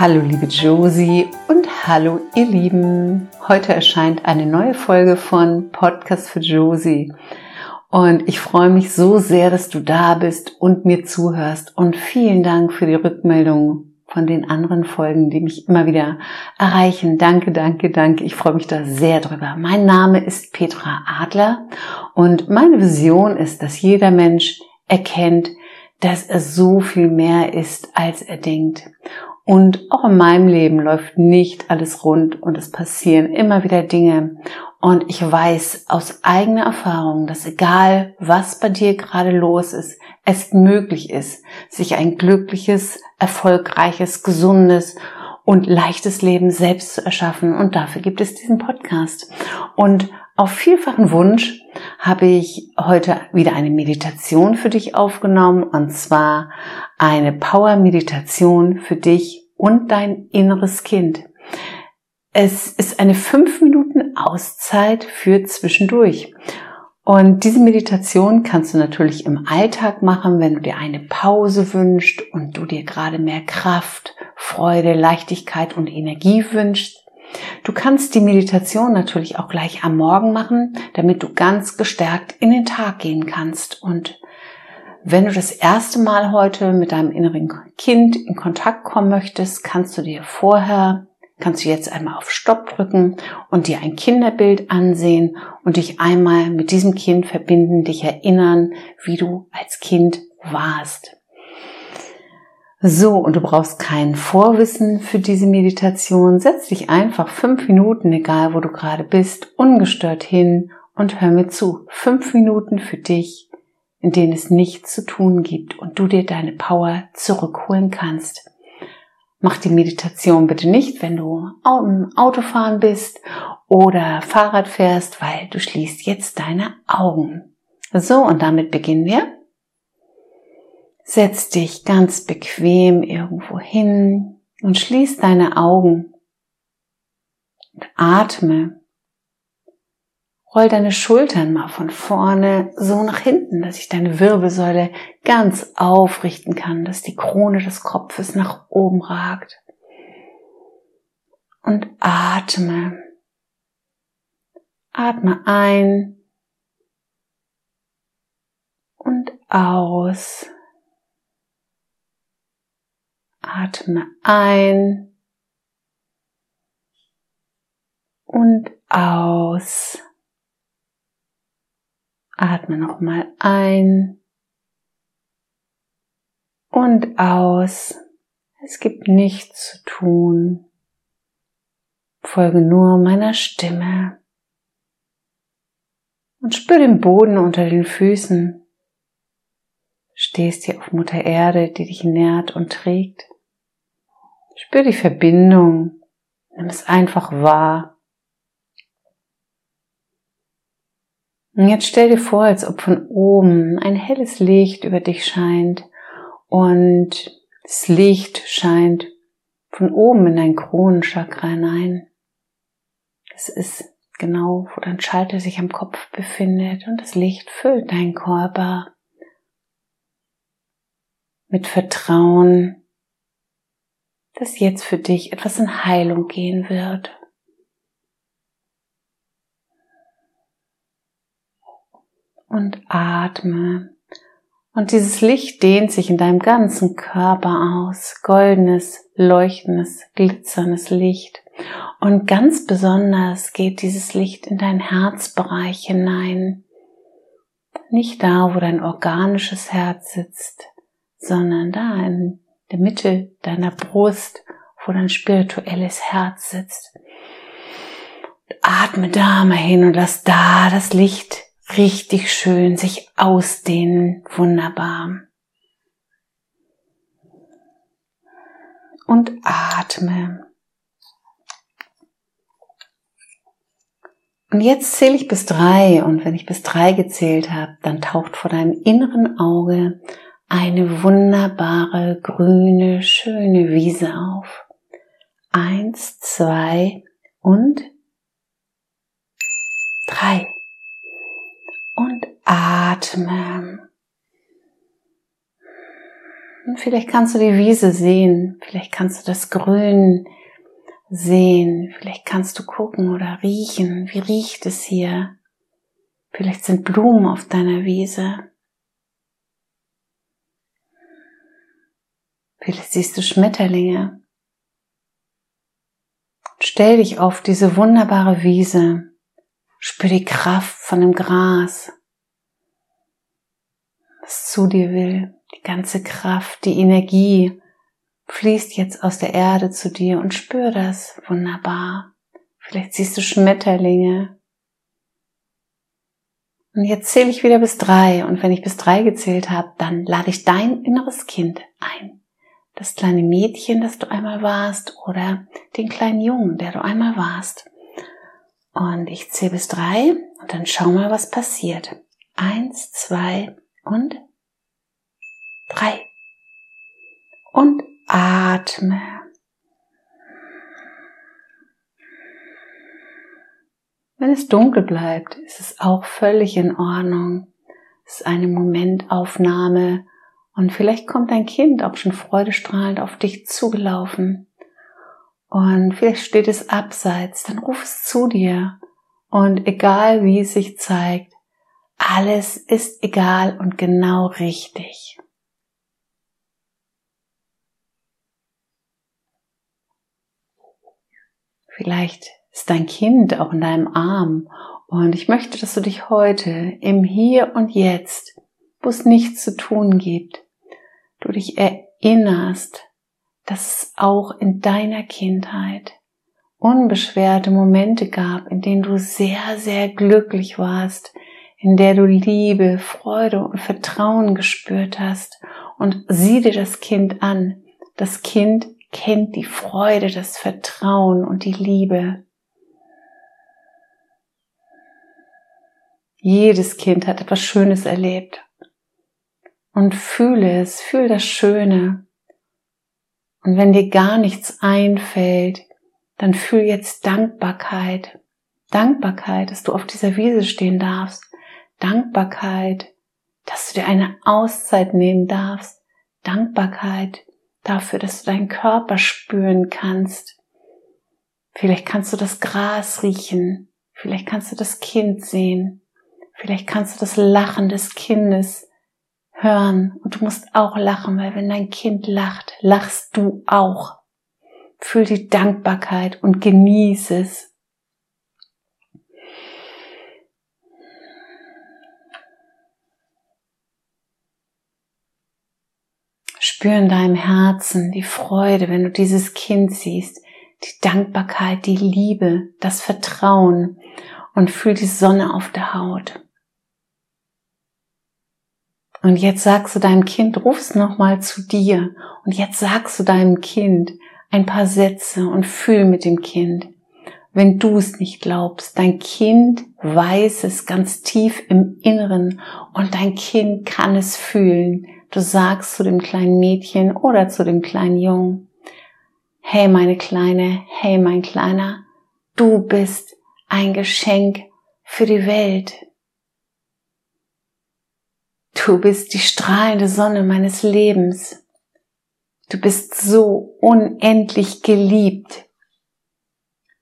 Hallo liebe Josie und hallo ihr Lieben. Heute erscheint eine neue Folge von Podcast für Josie. Und ich freue mich so sehr, dass du da bist und mir zuhörst. Und vielen Dank für die Rückmeldung von den anderen Folgen, die mich immer wieder erreichen. Danke, danke, danke. Ich freue mich da sehr drüber. Mein Name ist Petra Adler und meine Vision ist, dass jeder Mensch erkennt, dass er so viel mehr ist, als er denkt. Und auch in meinem Leben läuft nicht alles rund und es passieren immer wieder Dinge. Und ich weiß aus eigener Erfahrung, dass egal was bei dir gerade los ist, es möglich ist, sich ein glückliches, erfolgreiches, gesundes und leichtes Leben selbst zu erschaffen. Und dafür gibt es diesen Podcast. Und auf vielfachen Wunsch habe ich heute wieder eine Meditation für dich aufgenommen und zwar eine Power-Meditation für dich und dein inneres Kind. Es ist eine fünf Minuten Auszeit für zwischendurch. Und diese Meditation kannst du natürlich im Alltag machen, wenn du dir eine Pause wünschst und du dir gerade mehr Kraft, Freude, Leichtigkeit und Energie wünschst. Du kannst die Meditation natürlich auch gleich am Morgen machen, damit du ganz gestärkt in den Tag gehen kannst. Und wenn du das erste Mal heute mit deinem inneren Kind in Kontakt kommen möchtest, kannst du dir vorher, kannst du jetzt einmal auf Stopp drücken und dir ein Kinderbild ansehen und dich einmal mit diesem Kind verbinden, dich erinnern, wie du als Kind warst. So, und du brauchst kein Vorwissen für diese Meditation. Setz dich einfach fünf Minuten, egal wo du gerade bist, ungestört hin und hör mir zu. Fünf Minuten für dich, in denen es nichts zu tun gibt und du dir deine Power zurückholen kannst. Mach die Meditation bitte nicht, wenn du im Autofahren bist oder Fahrrad fährst, weil du schließt jetzt deine Augen. So, und damit beginnen wir. Setz dich ganz bequem irgendwo hin und schließ deine Augen und atme. Roll deine Schultern mal von vorne so nach hinten, dass sich deine Wirbelsäule ganz aufrichten kann, dass die Krone des Kopfes nach oben ragt. Und atme. Atme ein und aus. Atme ein und aus. Atme nochmal ein und aus. Es gibt nichts zu tun. Folge nur meiner Stimme und spür den Boden unter den Füßen. Stehst hier auf Mutter Erde, die dich nährt und trägt. Spür die Verbindung. Nimm es einfach wahr. Und jetzt stell dir vor, als ob von oben ein helles Licht über dich scheint und das Licht scheint von oben in dein Kronenchakra hinein. Das ist genau, wo dein Schalter sich am Kopf befindet und das Licht füllt deinen Körper mit Vertrauen, dass jetzt für dich etwas in Heilung gehen wird. Und atme. Und dieses Licht dehnt sich in deinem ganzen Körper aus. Goldenes, leuchtendes, glitzerndes Licht. Und ganz besonders geht dieses Licht in dein Herzbereich hinein. Nicht da, wo dein organisches Herz sitzt, sondern da in der Mitte deiner Brust, wo dein spirituelles Herz sitzt. Atme da mal hin und lass da das Licht richtig schön sich ausdehnen. Wunderbar. Und atme. Und jetzt zähle ich bis drei und wenn ich bis drei gezählt habe, dann taucht vor deinem inneren Auge eine wunderbare, grüne, schöne Wiese auf. Eins, zwei und drei. Und atme. Und vielleicht kannst du die Wiese sehen, vielleicht kannst du das Grün sehen, vielleicht kannst du gucken oder riechen, wie riecht es hier. Vielleicht sind Blumen auf deiner Wiese. Vielleicht siehst du Schmetterlinge. Stell dich auf diese wunderbare Wiese. Spür die Kraft von dem Gras, was zu dir will. Die ganze Kraft, die Energie fließt jetzt aus der Erde zu dir und spür das wunderbar. Vielleicht siehst du Schmetterlinge. Und jetzt zähle ich wieder bis drei. Und wenn ich bis drei gezählt habe, dann lade ich dein inneres Kind ein das kleine Mädchen, das du einmal warst, oder den kleinen Jungen, der du einmal warst. Und ich zähle bis drei und dann schau mal, was passiert. Eins, zwei und drei. Und atme. Wenn es dunkel bleibt, ist es auch völlig in Ordnung. Es ist eine Momentaufnahme und vielleicht kommt dein Kind auch schon freudestrahlend auf dich zugelaufen. Und vielleicht steht es abseits, dann ruf es zu dir. Und egal wie es sich zeigt, alles ist egal und genau richtig. Vielleicht ist dein Kind auch in deinem Arm und ich möchte, dass du dich heute im Hier und Jetzt, wo es nichts zu tun gibt, du dich erinnerst, dass es auch in deiner Kindheit unbeschwerte Momente gab, in denen du sehr, sehr glücklich warst, in der du Liebe, Freude und Vertrauen gespürt hast und sieh dir das Kind an. Das Kind kennt die Freude, das Vertrauen und die Liebe. Jedes Kind hat etwas Schönes erlebt und fühle es, fühl das Schöne. Und wenn dir gar nichts einfällt, dann fühl jetzt Dankbarkeit. Dankbarkeit, dass du auf dieser Wiese stehen darfst. Dankbarkeit, dass du dir eine Auszeit nehmen darfst. Dankbarkeit dafür, dass du deinen Körper spüren kannst. Vielleicht kannst du das Gras riechen. Vielleicht kannst du das Kind sehen. Vielleicht kannst du das Lachen des Kindes hören und du musst auch lachen, weil wenn dein Kind lacht, lachst du auch. Fühl die Dankbarkeit und genieße es. Spür in deinem Herzen die Freude, wenn du dieses Kind siehst, die Dankbarkeit, die Liebe, das Vertrauen und fühl die Sonne auf der Haut. Und jetzt sagst du deinem Kind, rufst nochmal zu dir. Und jetzt sagst du deinem Kind ein paar Sätze und fühl mit dem Kind. Wenn du es nicht glaubst, dein Kind weiß es ganz tief im Inneren und dein Kind kann es fühlen. Du sagst zu dem kleinen Mädchen oder zu dem kleinen Jungen, hey meine Kleine, hey mein Kleiner, du bist ein Geschenk für die Welt. Du bist die strahlende Sonne meines Lebens. Du bist so unendlich geliebt.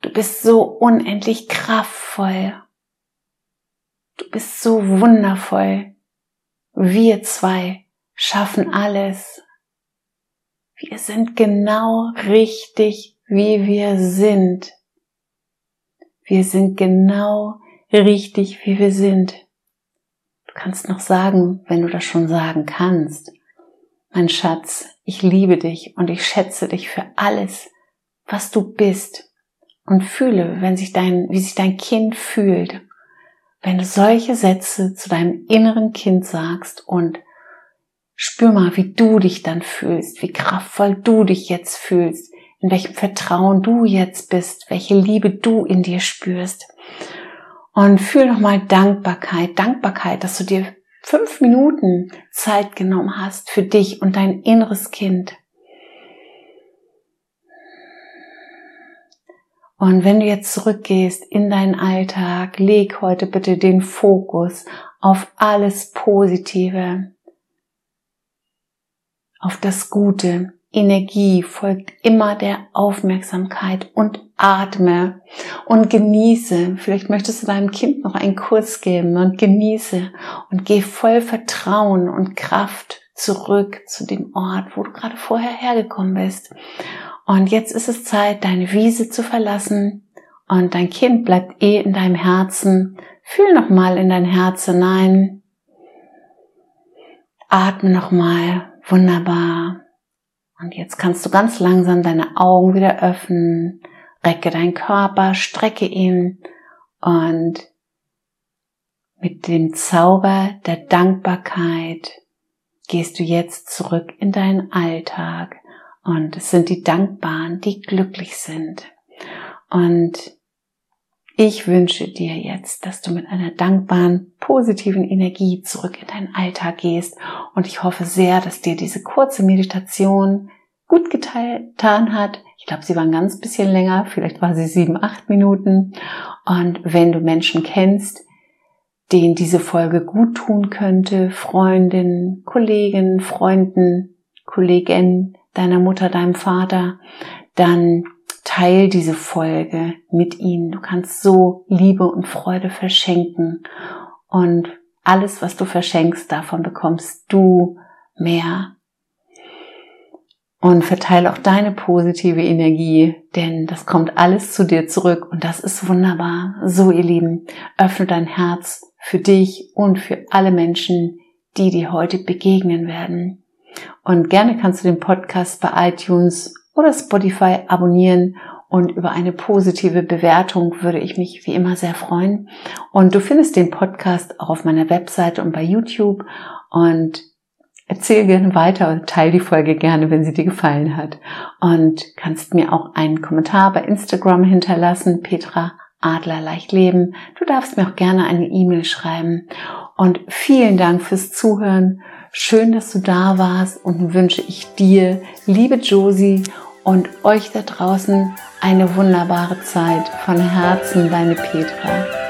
Du bist so unendlich kraftvoll. Du bist so wundervoll. Wir zwei schaffen alles. Wir sind genau richtig, wie wir sind. Wir sind genau richtig, wie wir sind kannst noch sagen, wenn du das schon sagen kannst. Mein Schatz, ich liebe dich und ich schätze dich für alles, was du bist. Und fühle, wenn sich dein, wie sich dein Kind fühlt, wenn du solche Sätze zu deinem inneren Kind sagst und spür mal, wie du dich dann fühlst, wie kraftvoll du dich jetzt fühlst, in welchem Vertrauen du jetzt bist, welche Liebe du in dir spürst. Und fühl nochmal Dankbarkeit, Dankbarkeit, dass du dir fünf Minuten Zeit genommen hast für dich und dein inneres Kind. Und wenn du jetzt zurückgehst in deinen Alltag, leg heute bitte den Fokus auf alles Positive. auf das Gute. Energie folgt immer der Aufmerksamkeit und atme und genieße. Vielleicht möchtest du deinem Kind noch einen Kurs geben und genieße und geh voll Vertrauen und Kraft zurück zu dem Ort, wo du gerade vorher hergekommen bist. Und jetzt ist es Zeit, deine Wiese zu verlassen und dein Kind bleibt eh in deinem Herzen. Fühl noch mal in dein Herz hinein. Atme noch mal. Wunderbar. Und jetzt kannst du ganz langsam deine Augen wieder öffnen, recke deinen Körper, strecke ihn. Und mit dem Zauber der Dankbarkeit gehst du jetzt zurück in deinen Alltag. Und es sind die Dankbaren, die glücklich sind. Und ich wünsche dir jetzt, dass du mit einer dankbaren, positiven Energie zurück in deinen Alltag gehst. Und ich hoffe sehr, dass dir diese kurze Meditation gut getan hat. Ich glaube, sie war ein ganz bisschen länger. Vielleicht war sie sieben, acht Minuten. Und wenn du Menschen kennst, denen diese Folge gut tun könnte, Freundinnen, Kollegen, Freunden, Kolleginnen, deiner Mutter, deinem Vater, dann teil diese Folge mit ihnen. Du kannst so Liebe und Freude verschenken und alles, was du verschenkst, davon bekommst du mehr. Und verteile auch deine positive Energie, denn das kommt alles zu dir zurück und das ist wunderbar. So, ihr Lieben, öffne dein Herz für dich und für alle Menschen, die dir heute begegnen werden. Und gerne kannst du den Podcast bei iTunes oder Spotify abonnieren und über eine positive Bewertung würde ich mich wie immer sehr freuen. Und du findest den Podcast auch auf meiner Webseite und bei YouTube und erzähl gerne weiter und teile die Folge gerne, wenn sie dir gefallen hat. Und kannst mir auch einen Kommentar bei Instagram hinterlassen, Petra Adler leicht leben. Du darfst mir auch gerne eine E-Mail schreiben. Und vielen Dank fürs Zuhören. Schön, dass du da warst und wünsche ich dir, liebe Josie und euch da draußen eine wunderbare Zeit. Von Herzen, deine Petra.